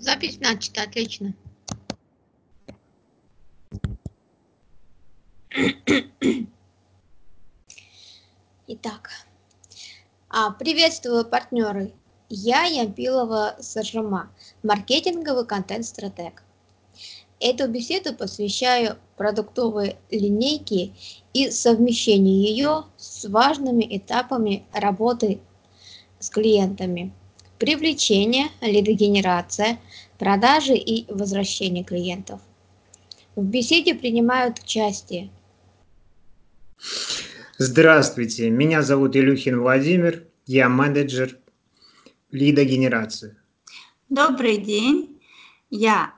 Запись начата, отлично. Итак, а, приветствую партнеры. Я Ямпилова Сажима, маркетинговый контент-стратег. Эту беседу посвящаю продуктовой линейке и совмещению ее с важными этапами работы с клиентами. Привлечение, лидогенерация, продажи и возвращение клиентов. В беседе принимают участие Здравствуйте, меня зовут Илюхин Владимир, я менеджер лидогенерации. Добрый день, я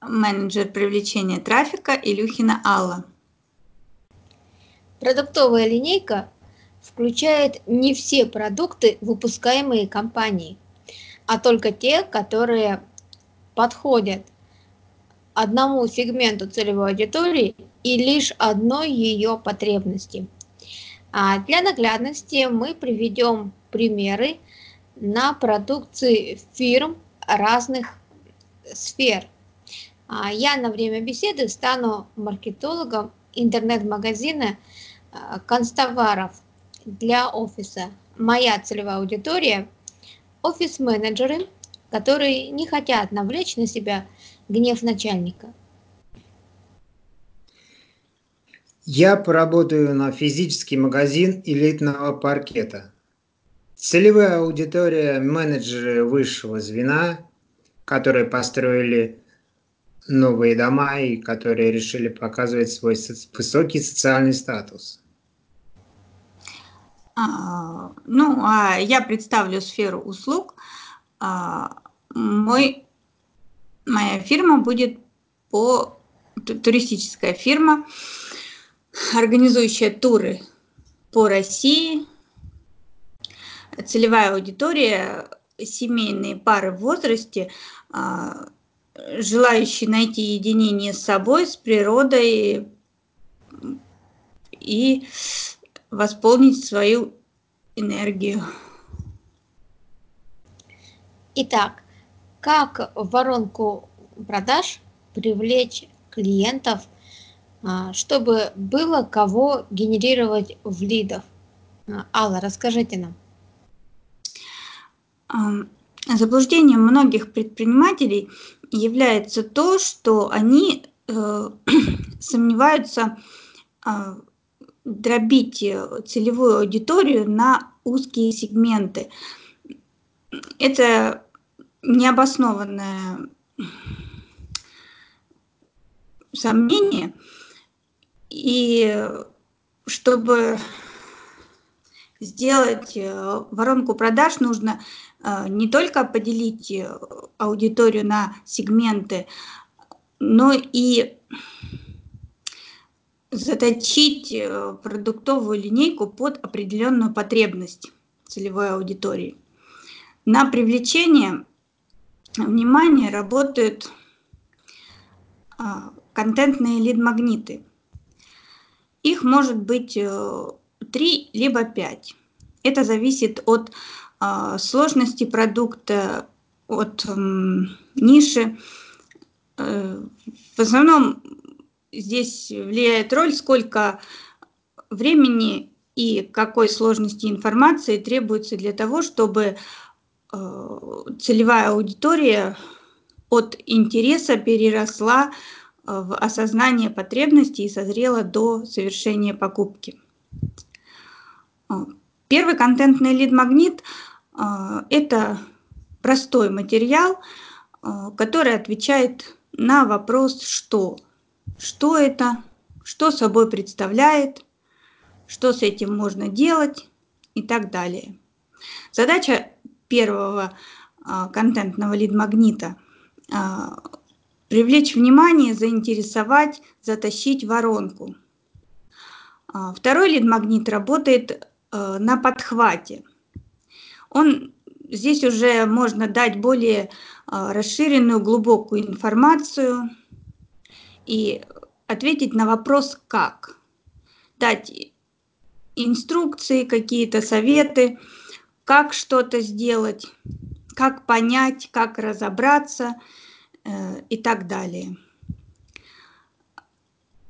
менеджер привлечения трафика Илюхина Алла. Продуктовая линейка включает не все продукты, выпускаемые компанией, а только те, которые подходят одному сегменту целевой аудитории и лишь одной ее потребности – а для наглядности мы приведем примеры на продукции фирм разных сфер. А я на время беседы стану маркетологом интернет-магазина а, констоваров для офиса. Моя целевая аудитория – офис-менеджеры, которые не хотят навлечь на себя гнев начальника – Я поработаю на физический магазин элитного паркета. Целевая аудитория – менеджеры высшего звена, которые построили новые дома и которые решили показывать свой высокий социальный статус. А, ну, а я представлю сферу услуг. А, мой, моя фирма будет по туристическая фирма организующая туры по России. Целевая аудитория – семейные пары в возрасте, желающие найти единение с собой, с природой и восполнить свою энергию. Итак, как в воронку продаж привлечь клиентов – а, чтобы было кого генерировать в лидов. А, Алла, расскажите нам. Заблуждением многих предпринимателей является то, что они э, сомневаются э, дробить целевую аудиторию на узкие сегменты. Это необоснованное сомнение – и чтобы сделать э, воронку продаж, нужно э, не только поделить э, аудиторию на сегменты, но и заточить продуктовую линейку под определенную потребность целевой аудитории. На привлечение внимания работают контентные лид-магниты – их может быть э, три либо пять. Это зависит от э, сложности продукта, от ниши. Э, в основном здесь влияет роль, сколько времени и какой сложности информации требуется для того, чтобы целевая аудитория от интереса переросла в осознание потребностей и созрела до совершения покупки. А, первый контентный лид-магнит это простой материал, который отвечает на вопрос «что?». Что это? Что собой представляет? Что с этим можно делать? И так далее. Задача первого контентного лид-магнита Привлечь внимание, заинтересовать, затащить воронку. А, второй лид-магнит работает на подхвате. Он здесь уже можно дать более а, расширенную, глубокую информацию и ответить на вопрос «как?». Дать инструкции, какие-то советы, как что-то сделать, как понять, как разобраться э, и так далее.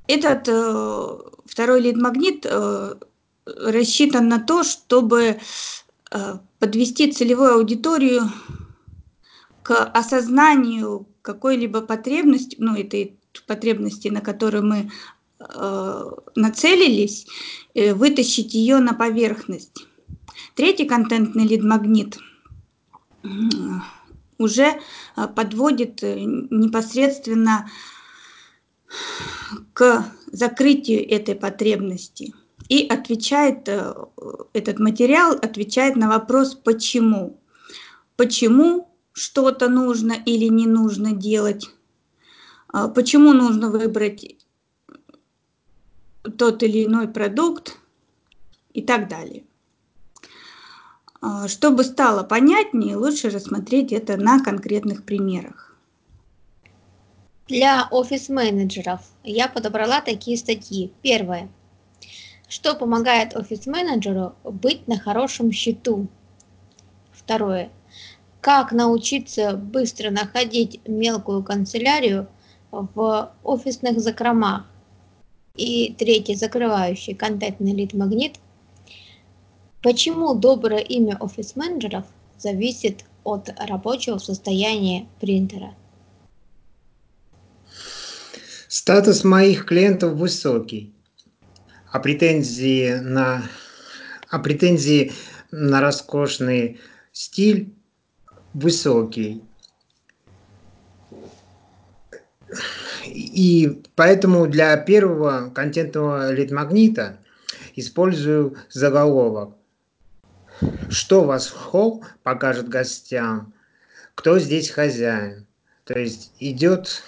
Этот э, второй лид-магнит э, рассчитан на то, чтобы э, подвести целевую аудиторию к осознанию какой-либо потребности, ну, этой потребности, на которую мы э, нацелились, э, вытащить ее на поверхность. Третий контентный лид-магнит э, уже э, подводит э, непосредственно к закрытию этой потребности. И отвечает, этот материал отвечает на вопрос «почему?». Почему что-то нужно или не нужно делать? А почему нужно выбрать тот или иной продукт и так далее. А чтобы стало понятнее, лучше рассмотреть это на конкретных примерах. Для офис-менеджеров я подобрала такие статьи. Первое. Что помогает офис-менеджеру быть на хорошем счету? Второе. Как научиться быстро находить мелкую канцелярию в офисных закромах? И третий, закрывающий контентный лид-магнит. Почему доброе имя офис-менеджеров зависит от рабочего состояния принтера? Статус моих клиентов высокий, а претензии на, а претензии на роскошный стиль высокий. И поэтому для первого контентного лид-магнита использую заголовок. Что вас холл покажет гостям? Кто здесь хозяин? То есть идет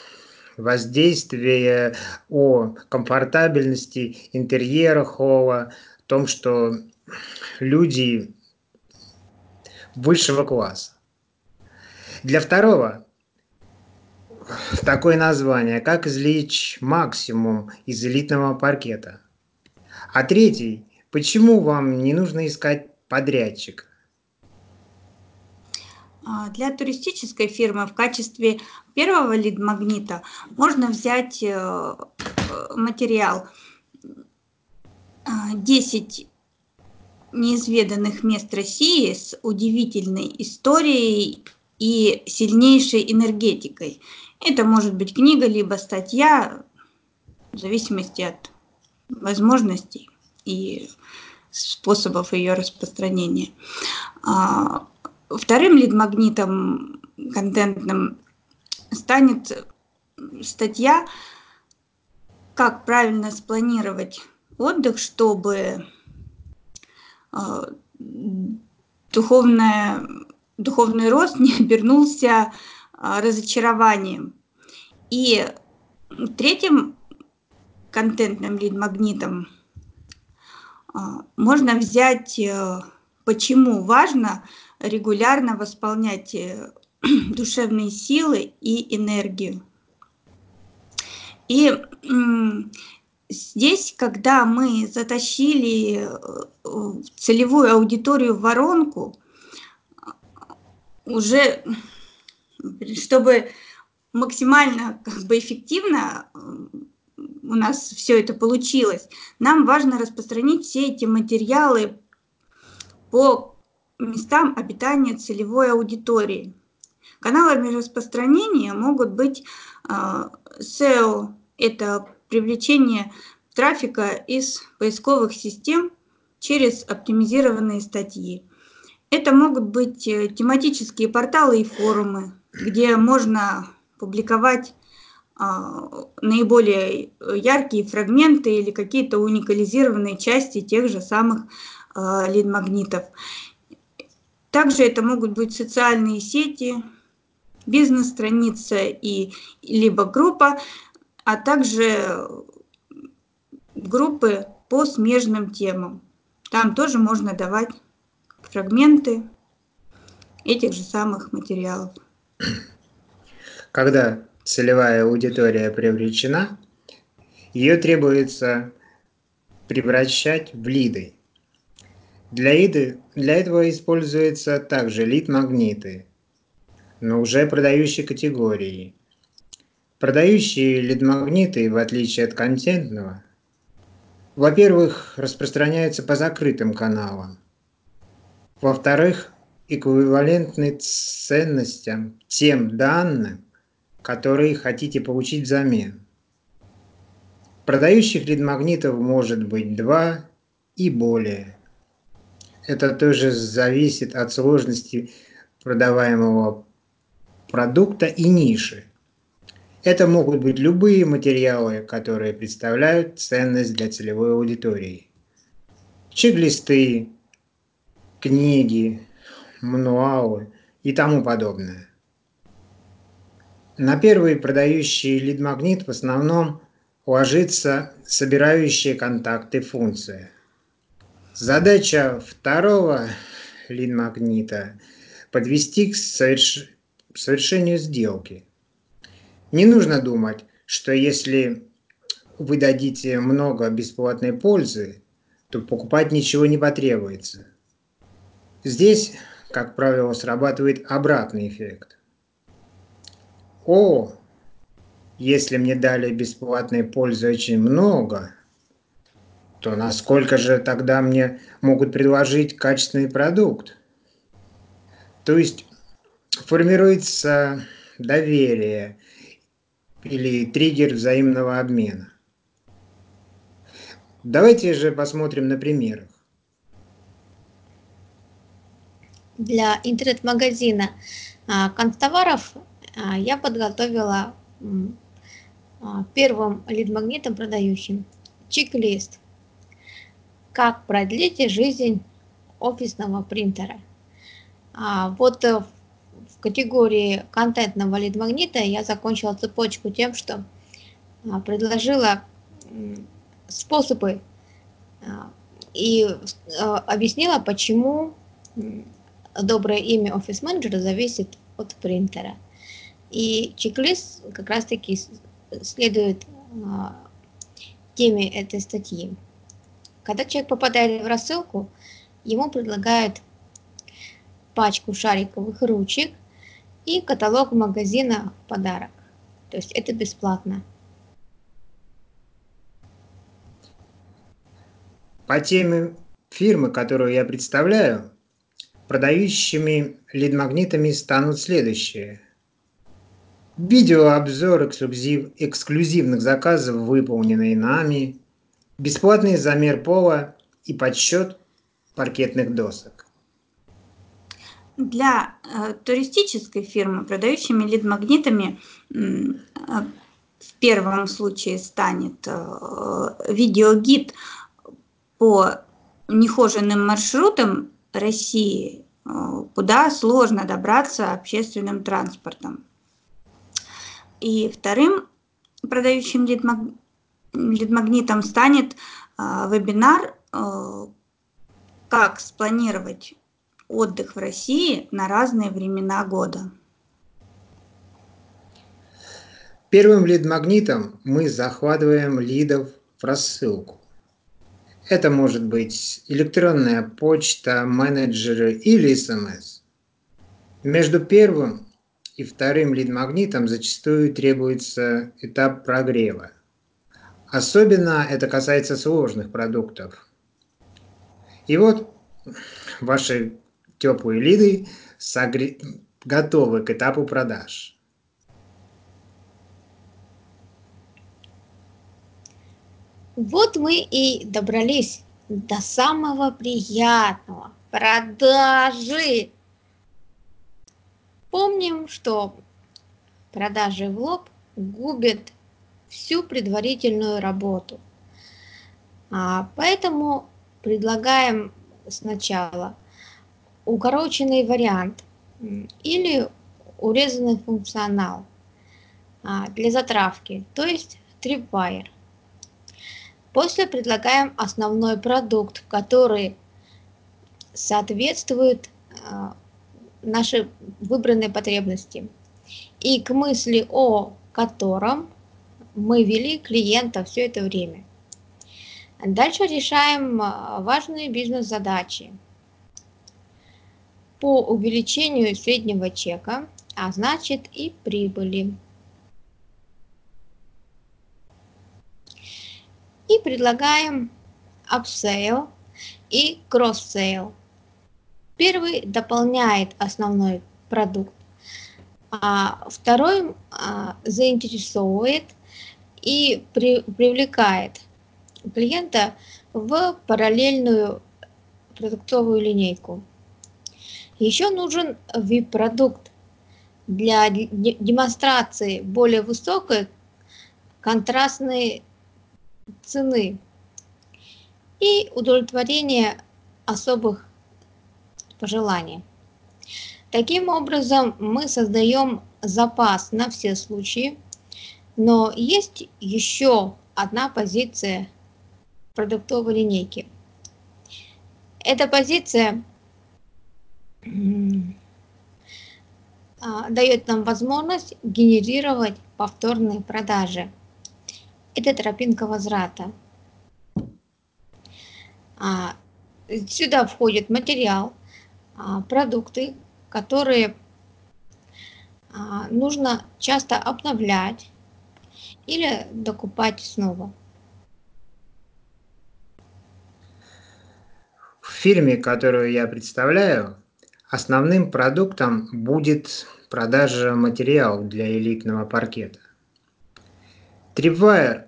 воздействие о комфортабельности интерьера холла, том, что люди высшего класса. Для второго такое название, как извлечь максимум из элитного паркета. А третий, почему вам не нужно искать подрядчика? А, для туристической фирмы в качестве первого лид-магнита можно взять э, э, материал 10 а, неизведанных мест России с удивительной историей и сильнейшей энергетикой. Это может быть книга, либо статья, в зависимости от возможностей и способов ее распространения. А, Вторым лид-магнитом контентным станет статья «Как правильно спланировать отдых, чтобы э, духовное, духовный рост не обернулся разочарованием». И третьим контентным лид-магнитом э, можно взять «Почему важно регулярно восполнять э, душевные силы и энергию. И здесь, когда мы затащили э, целевую аудиторию в воронку, уже чтобы максимально как бы эффективно у нас все это получилось, нам важно распространить все эти материалы по местам обитания целевой аудитории. Каналами распространения могут быть SEO – это привлечение трафика из поисковых систем через оптимизированные статьи. Это могут быть э, тематические порталы и форумы, где можно публиковать а, наиболее яркие фрагменты или какие-то уникализированные части тех же самых а, лид-магнитов. Также это могут быть социальные сети, бизнес-страница и либо группа, а также группы по смежным темам. Там тоже можно давать фрагменты этих же самых материалов. Когда целевая аудитория привлечена, ее требуется превращать в лиды. Для, иды, для этого используются также лид-магниты, но уже продающей категории. Продающие лид-магниты, в отличие от контентного, во-первых, распространяются по закрытым каналам. Во-вторых, эквивалентны ценностям тем данным, которые хотите получить взамен. Продающих лид-магнитов может быть два и более. Это тоже зависит от сложности продаваемого продукта и ниши. Это могут быть любые материалы, которые представляют ценность для целевой аудитории. Чек-листы, книги, мануалы и тому подобное. На первый продающий лид-магнит в основном ложится собирающие контакты функция. Задача второго лид-магнита – подвести к соверш... совершению сделки. Не нужно думать, что если вы дадите много бесплатной пользы, то покупать ничего не потребуется. Здесь, как правило, срабатывает обратный эффект. О, если мне дали бесплатной пользы очень много, то насколько же тогда мне могут предложить качественный продукт? То есть формируется доверие или триггер взаимного обмена. Давайте же посмотрим на примерах. Для интернет-магазина. А, констоваров а, я подготовила а, первым лид-магнитом продающим. Чек-лист. «Как продлить жизнь офисного принтера». Вот э, в категории контентного лид-магнита я закончила цепочку тем, что предложила способы и объяснила, почему доброе имя офис-менеджера зависит от принтера – и чек-лист как раз-таки следует а, теме этой статьи. Когда человек попадает в рассылку, ему предлагают пачку шариковых ручек и каталог магазина подарок. То есть это бесплатно. По теме фирмы, которую я представляю, продающими лид-магнитами станут следующие – Видеообзор эксклюзив, эксклюзивных заказов, выполненные нами, бесплатный замер пола и подсчет паркетных досок. Для э, туристической фирмы, продающими лид-магнитами, э, в первом случае станет э, видеогид по нехоженным маршрутам России, э, куда сложно добраться общественным транспортом. И вторым продающим лид-магнитом станет а, вебинар а, «Как спланировать отдых в России на разные времена года». Первым лид-магнитом мы захватываем лидов в рассылку. Это может быть электронная почта, менеджеры или СМС. Между первым и вторым лид-магнитом зачастую требуется этап прогрева. Особенно это касается сложных продуктов. И вот ваши теплые лиды согре... готовы к этапу продаж. Вот мы и добрались до самого приятного – продажи. Помним, что продажи в лоб губят всю предварительную работу. А, поэтому предлагаем сначала укороченный вариант или урезанный функционал а, для затравки, то есть tripwire. После предлагаем основной продукт, который соответствует а, наши выбранные потребности и к мысли о котором мы вели клиента все это время. Дальше решаем а, важные бизнес-задачи по увеличению среднего чека, а значит и прибыли. Предлагаем upsell и cross-sale. Первый дополняет основной продукт, а второй а, заинтересовывает и при, привлекает клиента в параллельную продуктовую линейку. Еще нужен VIP-продукт для демонстрации более высокой контрастной цены и удовлетворения особых пожеланий. Таким образом, мы создаем запас на все случаи, но есть еще одна позиция продуктовой линейки. Эта позиция а, дает нам возможность генерировать повторные продажи. Это тропинка возврата. А, сюда входит материал, а, продукты, которые нужно часто обновлять или докупать снова. В фирме, которую я представляю, основным продуктом будет продажа материалов для элитного паркета. Tripwire –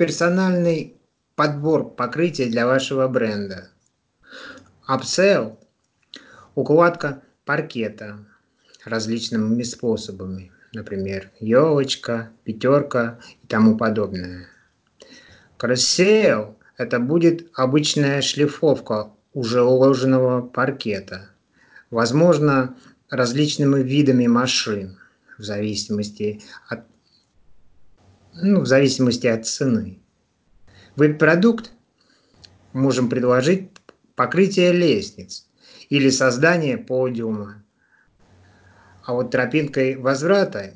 персональный подбор покрытия для вашего бренда. Upsell – укладка паркета различными способами, например, елочка, пятерка и тому подобное. Cross-sale это будет обычная шлифовка уже уложенного паркета, возможно, различными видами машин, в зависимости от, ну, в зависимости от цены. Веб-продукт можем предложить покрытие лестниц или создание подиума. А вот тропинкой возврата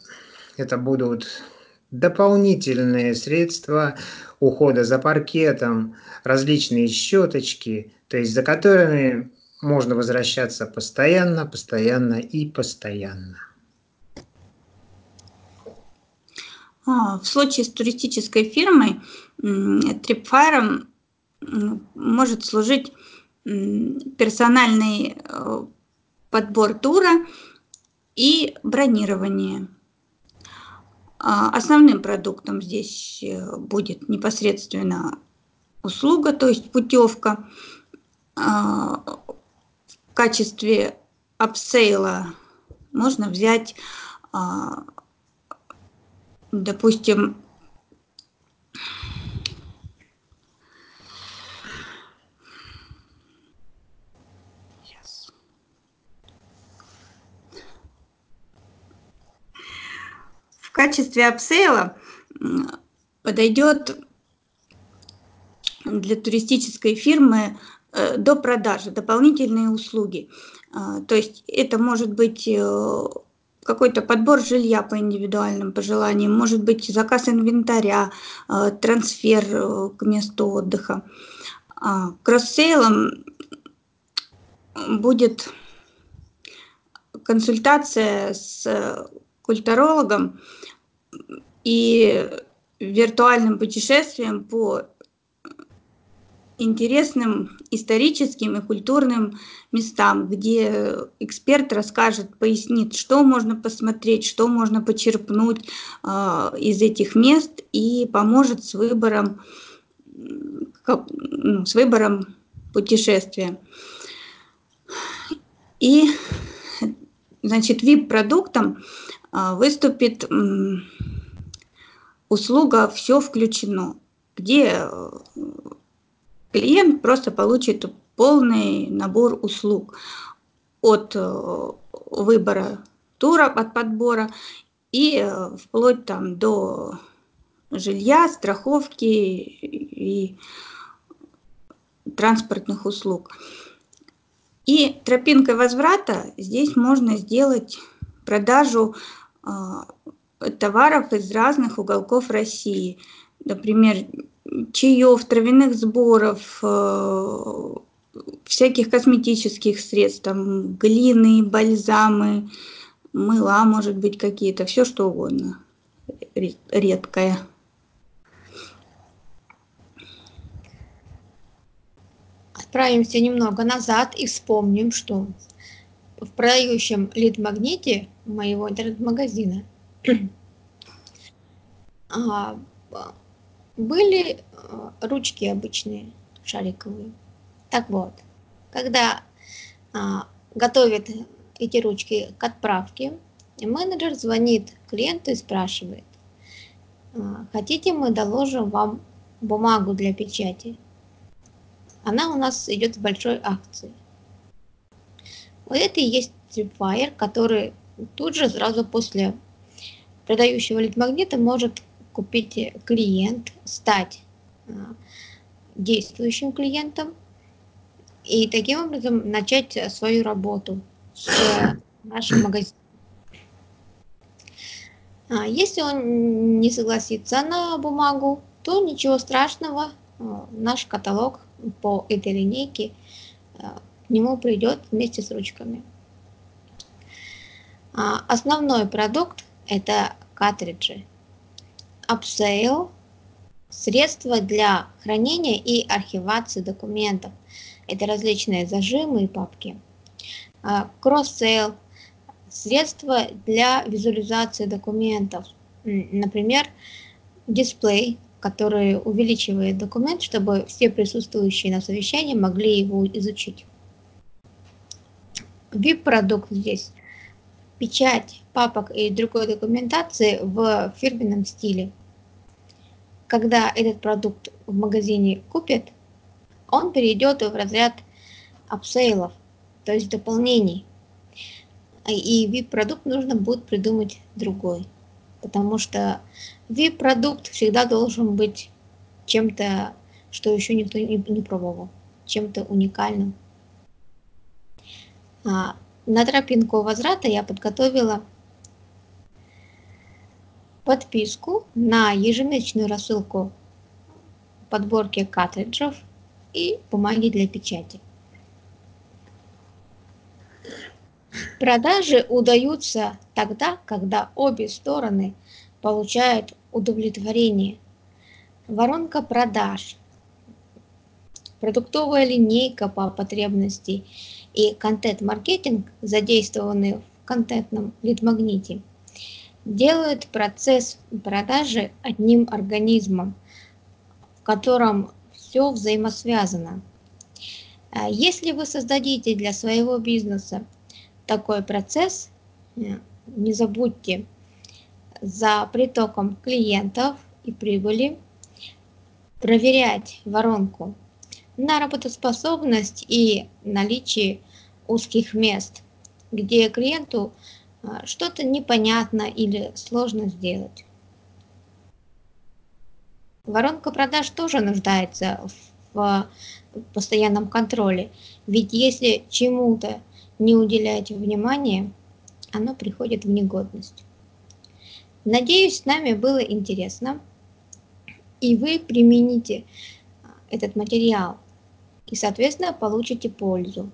это будут дополнительные средства ухода за паркетом, различные щеточки, то есть за которыми можно возвращаться постоянно, постоянно и постоянно. А, в случае с туристической фирмой Tripwire может служить персональный э, подбор тура и бронирование. А, основным продуктом здесь э, будет непосредственно услуга, то есть путевка. А, в качестве upsale а можно взять, допустим, качестве upsale а подойдет для туристической фирмы э, допродажи дополнительные услуги. А, то есть это может быть э, какой-то подбор жилья по индивидуальным пожеланиям, может быть заказ инвентаря, э, трансфер к месту отдыха. А, cross-sale ом будет консультация с культурологом и виртуальным путешествием по интересным историческим и культурным местам, где эксперт расскажет, пояснит, что можно посмотреть, что можно почерпнуть э, из этих мест и поможет с выбором, как, ну, с выбором путешествия. И, значит, VIP-продуктом а, выступит услуга «Все включено», где э, клиент просто получит полный набор услуг от э, выбора тура, от подбора и э, вплоть там до жилья, страховки и транспортных услуг. И тропинкой возврата здесь можно сделать продажу а, товаров из разных уголков России. Например, чаев, травяных сборов, э, всяких косметических средств, там глины, бальзамы, мыла, может быть, какие-то, все что угодно редкое. Отправимся немного назад и вспомним, что в продающем лид-магните моего интернет-магазина а, были а, ручки обычные, шариковые. Так вот, когда а, готовят эти ручки к отправке, менеджер звонит клиенту и спрашивает, хотите мы доложим вам бумагу для печати? Она у нас идет в большой акции. У этой есть tripwire, который тут же сразу после продающего лид-магнита может купить клиент, стать а, действующим клиентом и таким образом начать свою работу с нашим магазином. А если он не согласится на бумагу, то ничего страшного, а, наш каталог по этой линейке к нему придет вместе с ручками. Основной продукт это картриджи. Upsale – средства для хранения и архивации документов. Это различные зажимы и папки. Cross-sale – средства для визуализации документов. Например, дисплей, который увеличивает документ, чтобы все присутствующие на совещании могли его изучить. VIP-продукт здесь – печать папок и другой документации в фирменном стиле. Когда этот продукт в магазине купят, он перейдет в разряд upsale ов, то есть дополнений. И VIP-продукт нужно будет придумать другой, потому что VIP-продукт всегда должен быть чем-то, что еще никто не, пробовал, чем-то уникальным. А, на тропинку возврата я подготовила подписку на ежемесячную рассылку подборки картриджев и бумаги для печати. Продажи удаются тогда, когда обе стороны получают удовлетворение. Воронка продаж, продуктовая линейка по потребности и контент-маркетинг, задействованные в контентном лид-магните, делают процесс продажи одним организмом, в котором все взаимосвязано. А если вы создадите для своего бизнеса такой процесс, э, не забудьте за притоком клиентов и прибыли проверять воронку на работоспособность и наличие узких мест, где клиенту а, что-то непонятно или сложно сделать. Воронка продаж тоже нуждается в постоянном контроле, ведь если чему-то не уделять внимания, оно приходит в негодность. Надеюсь, с нами было интересно, и вы примените этот материал и, соответственно, получите пользу.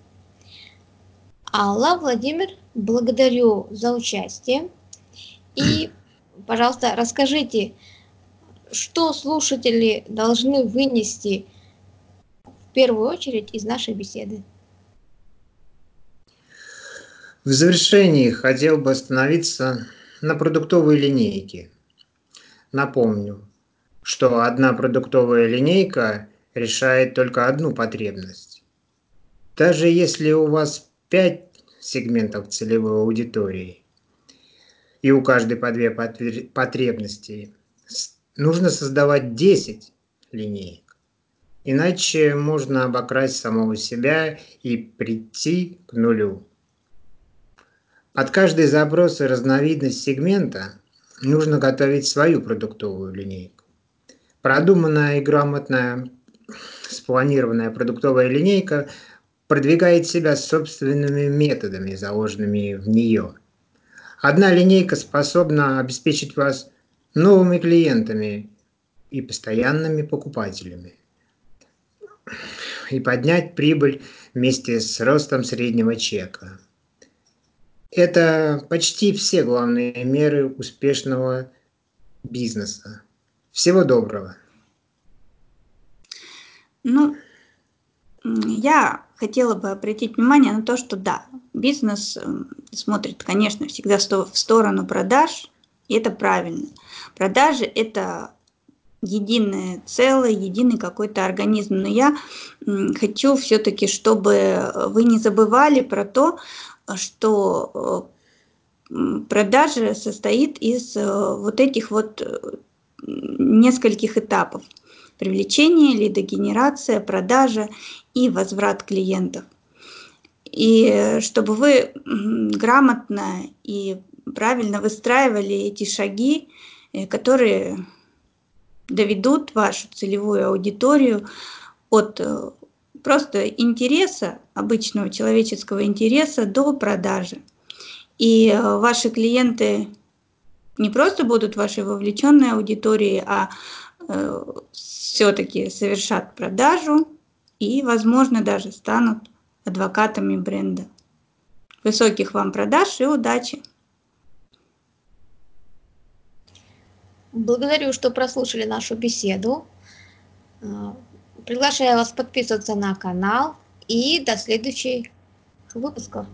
Алла, Владимир, благодарю за участие. И, пожалуйста, расскажите, что слушатели должны вынести в первую очередь из нашей беседы? В завершении хотел бы остановиться на продуктовой линейке. Напомню, что одна продуктовая линейка решает только одну потребность. Даже если у вас 5 сегментов целевой аудитории, и у каждой по две потребности, нужно создавать 10 линеек. Иначе можно обокрасть самого себя и прийти к нулю. Под каждый запрос и разновидность сегмента нужно готовить свою продуктовую линейку. Продуманная и грамотная спланированная продуктовая линейка продвигает себя собственными методами, заложенными в нее. Одна линейка способна обеспечить вас новыми клиентами и постоянными покупателями. и поднять прибыль вместе с ростом среднего чека. Это почти все главные меры успешного бизнеса. Всего доброго. Ну, я хотела бы обратить внимание на то, что да, бизнес эм, смотрит, конечно, всегда в сторону продаж, и это правильно. Продажи – это единое целое, единый какой-то организм. Но я хочу все-таки, чтобы вы не забывали про то, что э, продажа состоит из э, вот этих вот э, нескольких этапов. Привлечение, лидогенерация, продажа и возврат клиентов. И чтобы вы грамотно и правильно выстраивали эти шаги, которые доведут вашу целевую аудиторию от просто интереса, обычного человеческого интереса до продажи. И э, ваши клиенты не просто будут вашей вовлеченной аудиторией, а э, все-таки совершат продажу и, возможно, даже станут адвокатами бренда. Высоких вам продаж и удачи! Благодарю, что прослушали нашу беседу. Приглашаю вас подписываться на канал и до следующих выпусков.